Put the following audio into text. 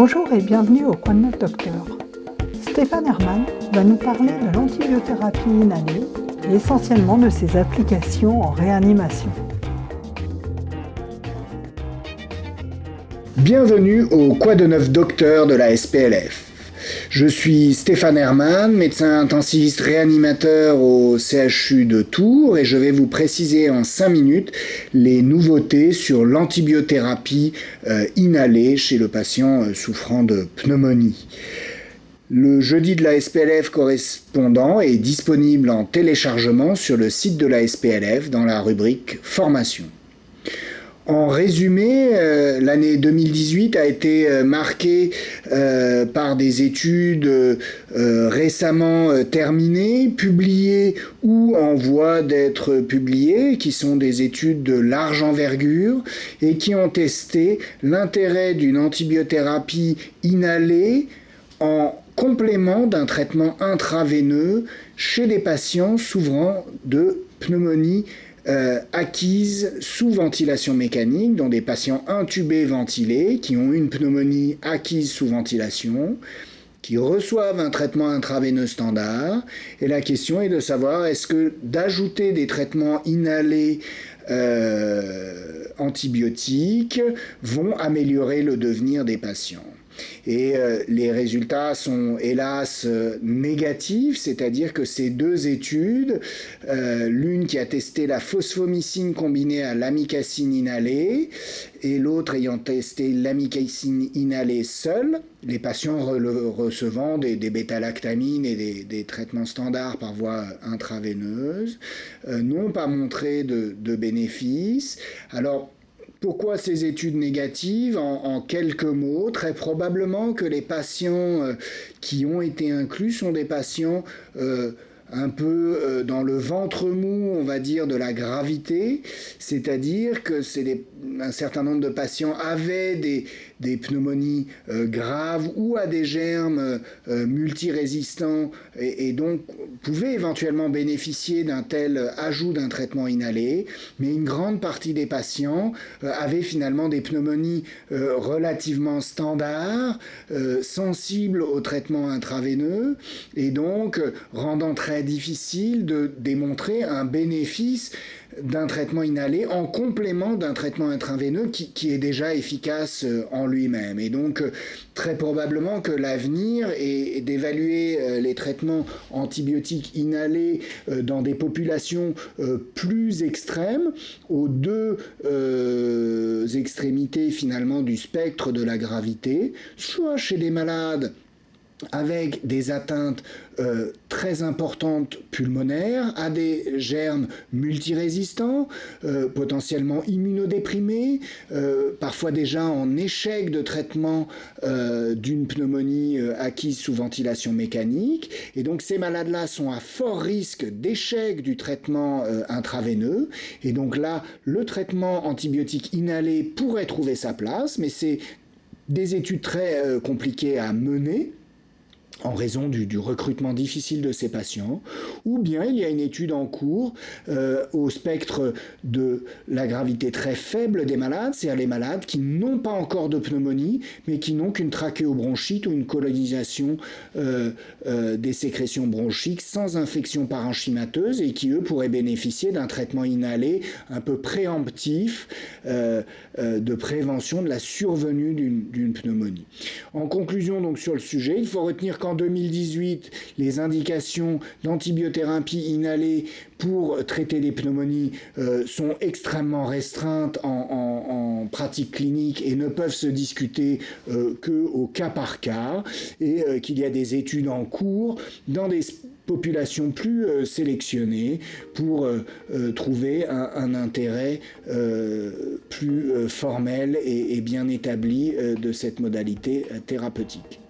Bonjour et bienvenue au Coin de notre docteur. Stéphane Hermann va nous parler de l'antibiothérapie inhalée et essentiellement de ses applications en réanimation. Bienvenue au Quoi de neuf docteur de la SPLF. Je suis Stéphane Hermann, médecin intensiviste réanimateur au CHU de Tours et je vais vous préciser en 5 minutes les nouveautés sur l'antibiothérapie euh, inhalée chez le patient euh, souffrant de pneumonie. Le jeudi de la SPLF correspondant est disponible en téléchargement sur le site de la SPLF dans la rubrique Formation. En résumé, euh, l'année 2018 a été euh, marquée euh, par des études récemment terminées, publiées ou en voie d'être publiées, qui sont des études de large envergure et qui ont testé l'intérêt d'une antibiothérapie inhalée en complément d'un traitement intraveineux chez des patients souffrant de pneumonie euh, acquises sous ventilation mécanique dans des patients intubés ventilés qui ont une pneumonie acquise sous ventilation, qui reçoivent un traitement intraveineux standard. Et la question est de savoir est-ce que d'ajouter des traitements inhalés euh, antibiotiques vont améliorer le devenir des patients? Et euh, les résultats sont hélas euh, négatifs, c'est-à-dire que ces deux études, euh, l'une qui a testé la phosphomycine combinée à l'amicacine inhalée et l'autre ayant testé l'amicacine inhalée seule, les patients recevant des, bêta-lactamines et des, traitements standards par voie intraveineuse, n'ont pas montré de, de bénéfices. Alors, pourquoi ces études négatives? En, quelques mots Très probablement que les patients euh, qui ont été inclus sont des patients euh, un peu euh, dans le ventre mou, on va dire, de la gravité, c'est-à-dire que c'est un certain nombre de patients avaient des, des pneumonies euh, graves ou à des germes euh, multirésistants et, donc pouvaient éventuellement bénéficier d'un tel ajout d'un traitement inhalé, mais une grande partie des patients avaient finalement des pneumonies relativement standards, sensibles au traitement intraveineux et donc rendant très difficile de démontrer un bénéfice d'un traitement inhalé en complément d'un traitement intraveineux qui, est déjà efficace euh, en lui-même. Et donc, euh, très probablement que l'avenir est d'évaluer euh, les traitements antibiotiques inhalés dans des populations plus extrêmes, aux deux extrémités finalement du spectre de la gravité, soit chez des malades avec des atteintes euh, très importantes pulmonaires, à des germes multirésistants, euh, potentiellement immunodéprimés, euh, parfois déjà en échec de traitement d'une pneumonie acquise sous ventilation mécanique. Et donc ces malades-là sont à fort risque d'échec du traitement intraveineux. Et donc là, le traitement antibiotique inhalé pourrait trouver sa place, mais c'est des études très compliquées à mener en raison du, recrutement difficile de ces patients, ou bien il y a une étude en cours euh, au spectre de la gravité très faible des malades, c'est-à-dire les malades qui n'ont pas encore de pneumonie, mais qui n'ont qu'une trachéobronchite ou une colonisation euh, euh, des sécrétions bronchiques sans infection parenchymateuse et qui, eux, pourraient bénéficier d'un traitement inhalé un peu préemptif de prévention de la survenue d'une pneumonie. En conclusion donc sur le sujet, il faut retenir en 2018, les indications d'antibiothérapie inhalée pour traiter des pneumonies euh, sont extrêmement restreintes en, pratique clinique et ne peuvent se discuter euh, que au cas par cas et euh, qu'il y a des études en cours dans des populations plus sélectionnées pour trouver un, intérêt plus formel et bien établi de cette modalité thérapeutique.